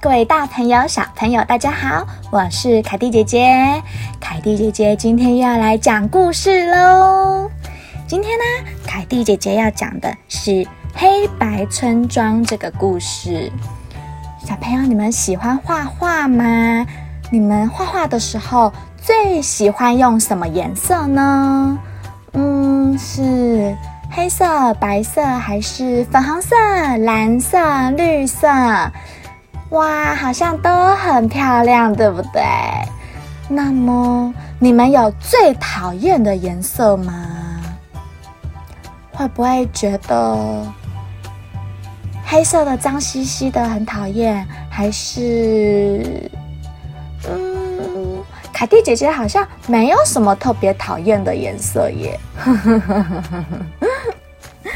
各位大朋友、小朋友，大家好，我是凯蒂姐姐。凯蒂姐姐今天又要来讲故事喽。今天呢，凯蒂姐姐要讲的是《黑白村庄》这个故事。小朋友，你们喜欢画画吗？你们画画的时候最喜欢用什么颜色呢？嗯，是。黑色、白色还是粉红色、蓝色、绿色？哇，好像都很漂亮，对不对？那么你们有最讨厌的颜色吗？会不会觉得黑色的脏兮兮的很讨厌？还是嗯，凯蒂姐姐好像没有什么特别讨厌的颜色耶。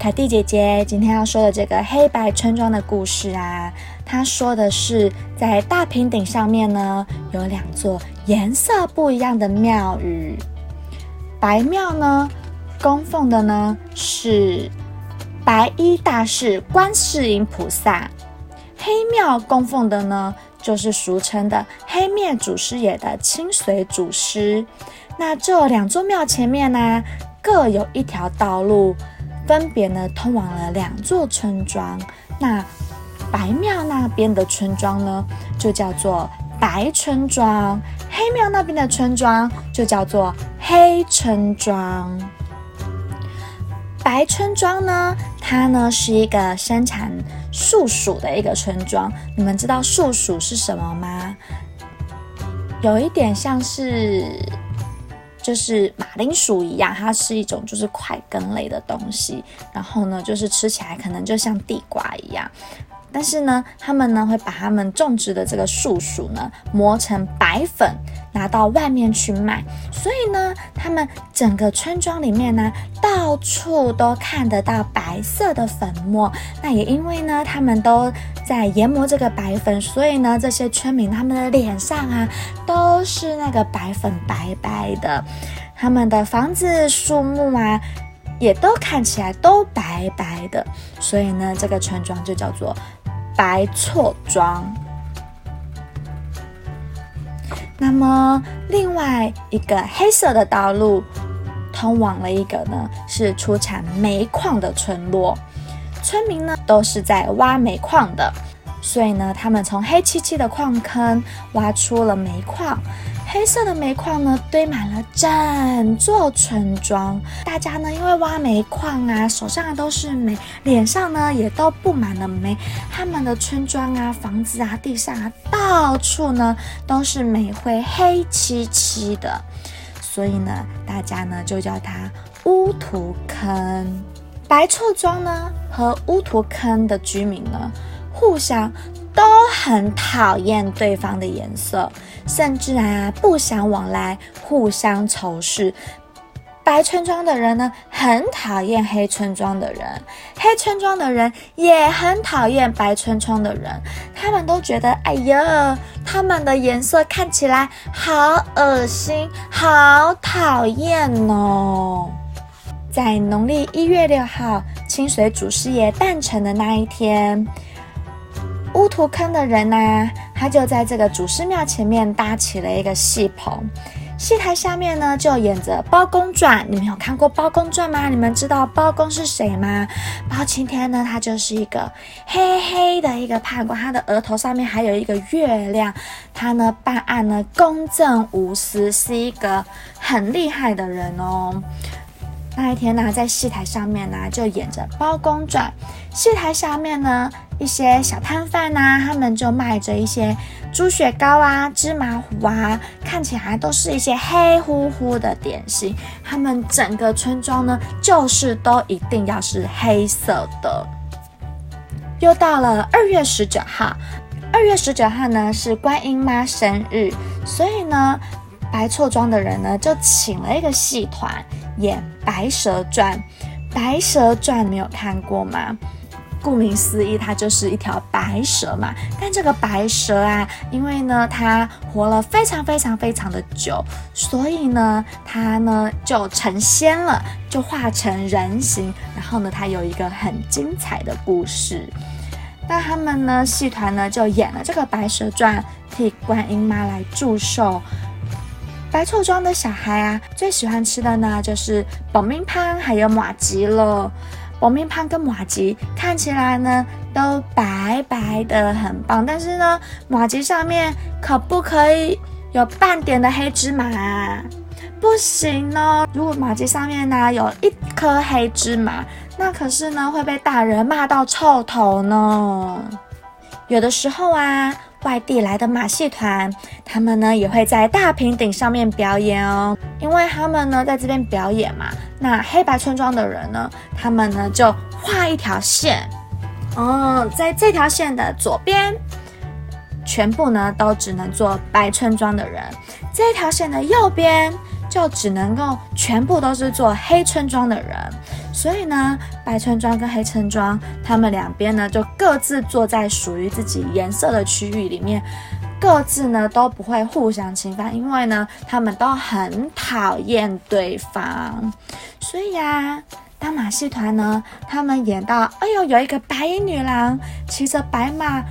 凯蒂姐姐今天要说的这个黑白村庄的故事啊，他说的是在大平顶上面呢，有两座颜色不一样的庙宇。白庙呢，供奉的呢是白衣大士观世音菩萨；黑庙供奉的呢，就是俗称的黑面祖师爷的清水祖师。那这两座庙前面呢，各有一条道路。分别呢通往了两座村庄。那白庙那边的村庄呢，就叫做白村庄；黑庙那边的村庄就叫做黑村庄。白村庄呢，它呢是一个生产树薯的一个村庄。你们知道树薯是什么吗？有一点像是。就是马铃薯一样，它是一种就是块根类的东西，然后呢，就是吃起来可能就像地瓜一样，但是呢，他们呢会把他们种植的这个树薯呢磨成白粉，拿到外面去卖，所以呢，他们整个村庄里面呢到处都看得到白色的粉末。那也因为呢，他们都在研磨这个白粉，所以呢，这些村民他们的脸上啊都是那个白粉白白的，他们的房子、树木啊也都看起来都白白的，所以呢，这个村庄就叫做白错庄。那么另外一个黑色的道路通往了一个呢是出产煤矿的村落。村民呢都是在挖煤矿的，所以呢，他们从黑漆漆的矿坑挖出了煤矿。黑色的煤矿呢堆满了整座村庄，大家呢因为挖煤矿啊，手上都是煤，脸上呢也都布满了煤。他们的村庄啊、房子啊、地上啊，到处呢都是煤灰，黑漆漆的。所以呢，大家呢就叫它乌土坑。白错庄呢和乌图坑的居民呢，互相都很讨厌对方的颜色，甚至啊不相往来，互相仇视。白村庄的人呢很讨厌黑村庄的人，黑村庄的人也很讨厌白村庄的人。他们都觉得，哎呀，他们的颜色看起来好恶心，好讨厌哦。在农历一月六号，清水祖师爷诞辰的那一天，乌图坑的人呢，他就在这个祖师庙前面搭起了一个戏棚，戏台下面呢就演着《包公传》。你们有看过《包公传》吗？你们知道包公是谁吗？包青天呢，他就是一个黑黑的一个判官，他的额头上面还有一个月亮，他呢办案呢公正无私，是一个很厉害的人哦。那一天呢，在戏台上面呢，就演着《包公传》。戏台下面呢，一些小摊贩呐，他们就卖着一些猪血糕啊、芝麻糊啊，看起来都是一些黑乎乎的点心。他们整个村庄呢，就是都一定要是黑色的。又到了二月十九号，二月十九号呢是观音妈生日，所以呢，白错庄的人呢就请了一个戏团。演《白蛇传》，《白蛇传》没有看过吗？顾名思义，它就是一条白蛇嘛。但这个白蛇啊，因为呢，它活了非常非常非常的久，所以呢，它呢就成仙了，就化成人形。然后呢，它有一个很精彩的故事。那他们呢，戏团呢就演了这个《白蛇传》，替观音妈来祝寿。白兔庄的小孩啊，最喜欢吃的呢就是保命汤还有马吉了。爆米汤跟马吉看起来呢都白白的，很棒。但是呢，马吉上面可不可以有半点的黑芝麻啊？不行哦！如果马吉上面呢有一颗黑芝麻，那可是呢会被大人骂到臭头呢。有的时候啊，外地来的马戏团，他们呢也会在大平顶上面表演哦。因为他们呢在这边表演嘛，那黑白村庄的人呢，他们呢就画一条线，哦，在这条线的左边，全部呢都只能做白村庄的人；这条线的右边。就只能够全部都是做黑村庄的人，所以呢，白村庄跟黑村庄，他们两边呢就各自坐在属于自己颜色的区域里面，各自呢都不会互相侵犯，因为呢他们都很讨厌对方。所以呀，当马戏团呢他们演到，哎呦，有一个白衣女郎骑着白马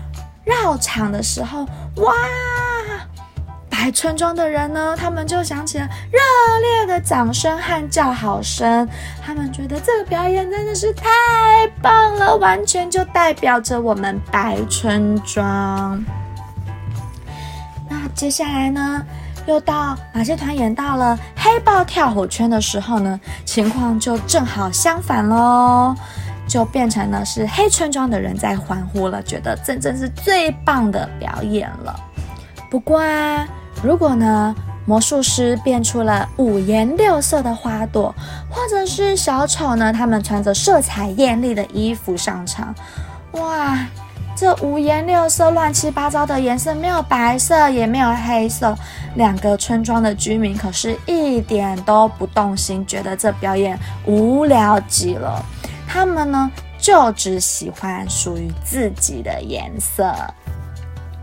绕场的时候，哇！白村庄的人呢，他们就响起了热烈的掌声和叫好声。他们觉得这个表演真的是太棒了，完全就代表着我们白村庄。那接下来呢，又到马戏团演到了黑豹跳火圈的时候呢，情况就正好相反喽，就变成了是黑村庄的人在欢呼了，觉得这真是最棒的表演了。不过啊。如果呢，魔术师变出了五颜六色的花朵，或者是小丑呢，他们穿着色彩艳丽的衣服上场，哇，这五颜六色、乱七八糟的颜色，没有白色，也没有黑色，两个村庄的居民可是一点都不动心，觉得这表演无聊极了。他们呢，就只喜欢属于自己的颜色。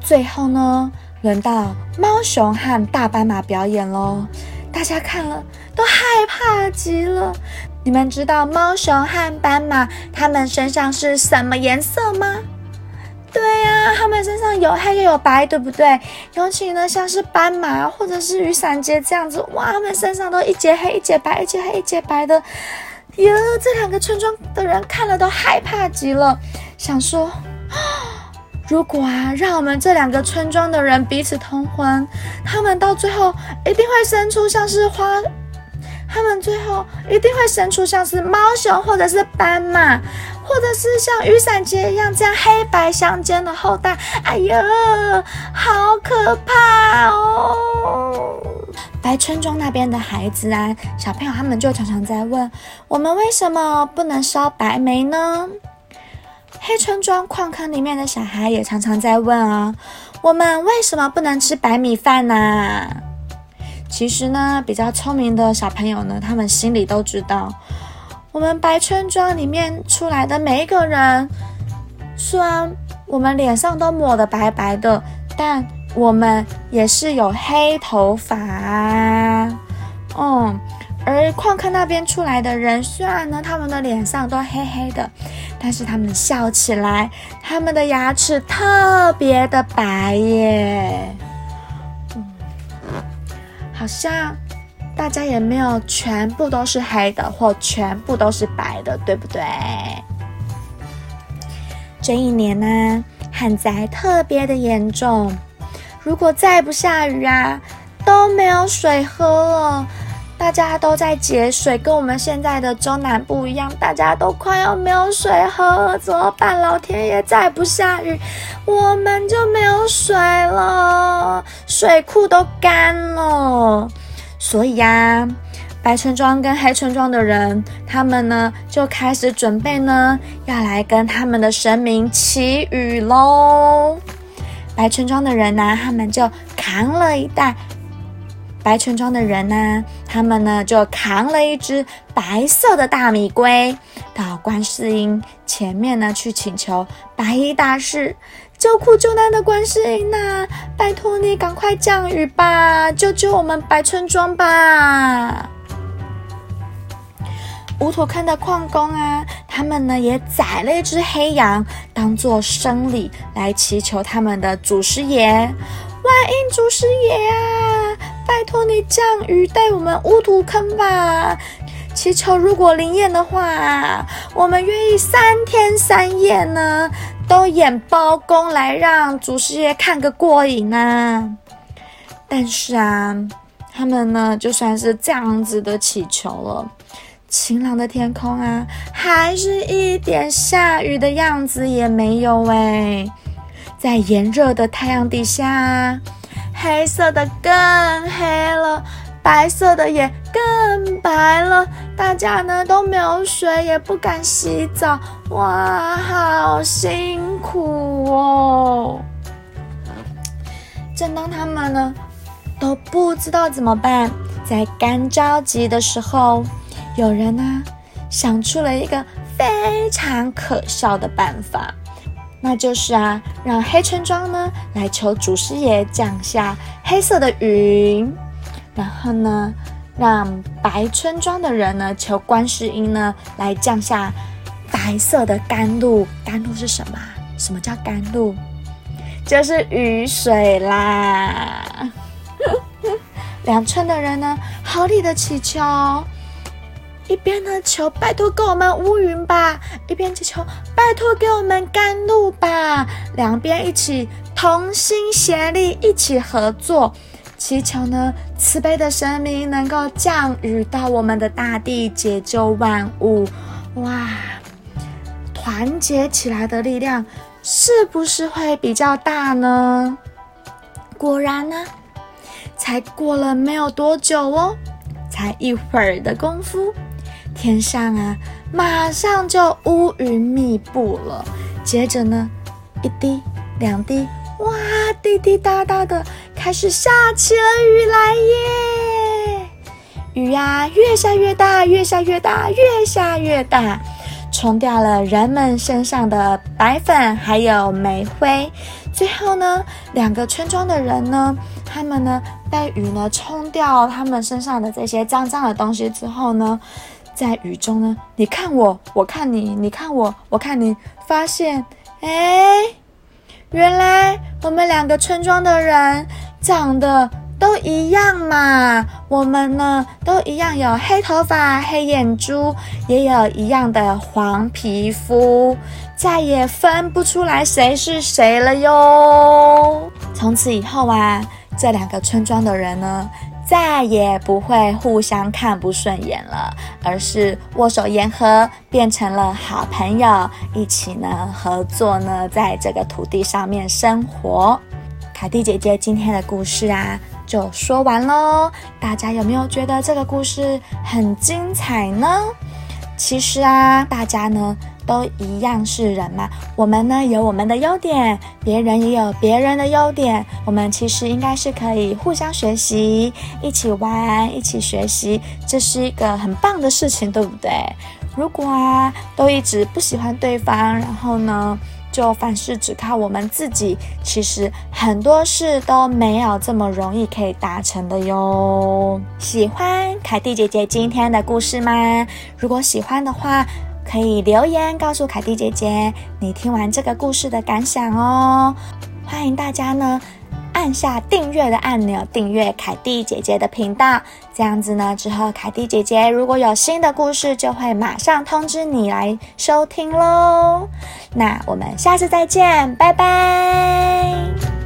最后呢？轮到猫熊和大斑马表演喽，大家看了都害怕极了。你们知道猫熊和斑马它们身上是什么颜色吗？对呀，它们身上有黑又有白，对不对？尤其呢，像是斑马或者是雨伞节这样子，哇，它们身上都一截黑一截白，一截黑一截白的。哟，这两个村庄的人看了都害怕极了，想说啊。如果啊，让我们这两个村庄的人彼此通婚，他们到最后一定会生出像是花，他们最后一定会生出像是猫熊或者是斑马，或者是像雨伞节一样这样黑白相间的后代。哎呀，好可怕哦！白村庄那边的孩子啊，小朋友他们就常常在问我们为什么不能烧白煤呢？黑村庄矿坑里面的小孩也常常在问啊，我们为什么不能吃白米饭呢？其实呢，比较聪明的小朋友呢，他们心里都知道，我们白村庄里面出来的每一个人，虽然我们脸上都抹得白白的，但我们也是有黑头发。嗯。而矿坑那边出来的人，虽然呢，他们的脸上都黑黑的，但是他们笑起来，他们的牙齿特别的白耶。好像大家也没有全部都是黑的，或全部都是白的，对不对？这一年呢，旱灾特别的严重，如果再不下雨啊，都没有水喝了。大家都在节水，跟我们现在的中南部一样，大家都快要没有水喝了，怎么办？老天爷再不下雨，我们就没有水了，水库都干了。所以呀，白村庄跟黑村庄的人，他们呢就开始准备呢，要来跟他们的神明祈雨喽。白村庄的人呢，他们就扛了一袋。白村庄的人呢，他们呢就扛了一只白色的大米龟到观世音前面呢，去请求白衣大师救苦救难的观世音呐，拜托你赶快降雨吧，救救我们白村庄吧！乌土坑的矿工啊，他们呢也宰了一只黑羊，当做生礼来祈求他们的祖师爷。万应祖师爷啊，拜托你降雨带我们乌土坑吧！祈求如果灵验的话，我们愿意三天三夜呢，都演包公来让祖师爷看个过瘾啊！但是啊，他们呢，就算是这样子的祈求了。晴朗的天空啊，还是一点下雨的样子也没有哎。在炎热的太阳底下，黑色的更黑了，白色的也更白了。大家呢都没有水，也不敢洗澡，哇，好辛苦哦。正当他们呢都不知道怎么办，在干着急的时候。有人呢想出了一个非常可笑的办法，那就是啊，让黑村庄呢来求祖师爷降下黑色的云，然后呢，让白村庄的人呢求观世音呢来降下白色的甘露。甘露是什么？什么叫甘露？就是雨水啦。两村的人呢合力的祈求。一边呢求拜托给我们乌云吧，一边祈求拜托给我们甘露吧。两边一起同心协力，一起合作，祈求呢慈悲的神明能够降雨到我们的大地，解救万物。哇，团结起来的力量是不是会比较大呢？果然呢，才过了没有多久哦，才一会儿的功夫。天上啊，马上就乌云密布了。接着呢，一滴两滴，哇，滴滴答答的开始下起了雨来耶！雨呀，越下越大，越下越大，越下越大，冲掉了人们身上的白粉还有煤灰。最后呢，两个村庄的人呢，他们呢被雨呢冲掉他们身上的这些脏脏的东西之后呢。在雨中呢，你看我，我看你，你看我，我看你，发现，哎，原来我们两个村庄的人长得都一样嘛。我们呢都一样，有黑头发、黑眼珠，也有一样的黄皮肤，再也分不出来谁是谁了哟。从此以后啊，这两个村庄的人呢。再也不会互相看不顺眼了，而是握手言和，变成了好朋友，一起呢合作呢，在这个土地上面生活。凯蒂姐姐今天的故事啊，就说完喽。大家有没有觉得这个故事很精彩呢？其实啊，大家呢。都一样是人嘛，我们呢有我们的优点，别人也有别人的优点，我们其实应该是可以互相学习，一起玩，一起学习，这是一个很棒的事情，对不对？如果啊都一直不喜欢对方，然后呢就凡事只靠我们自己，其实很多事都没有这么容易可以达成的哟。喜欢凯蒂姐姐今天的故事吗？如果喜欢的话。可以留言告诉凯蒂姐姐你听完这个故事的感想哦。欢迎大家呢按下订阅的按钮，订阅凯蒂姐姐的频道，这样子呢之后凯蒂姐姐如果有新的故事，就会马上通知你来收听喽。那我们下次再见，拜拜。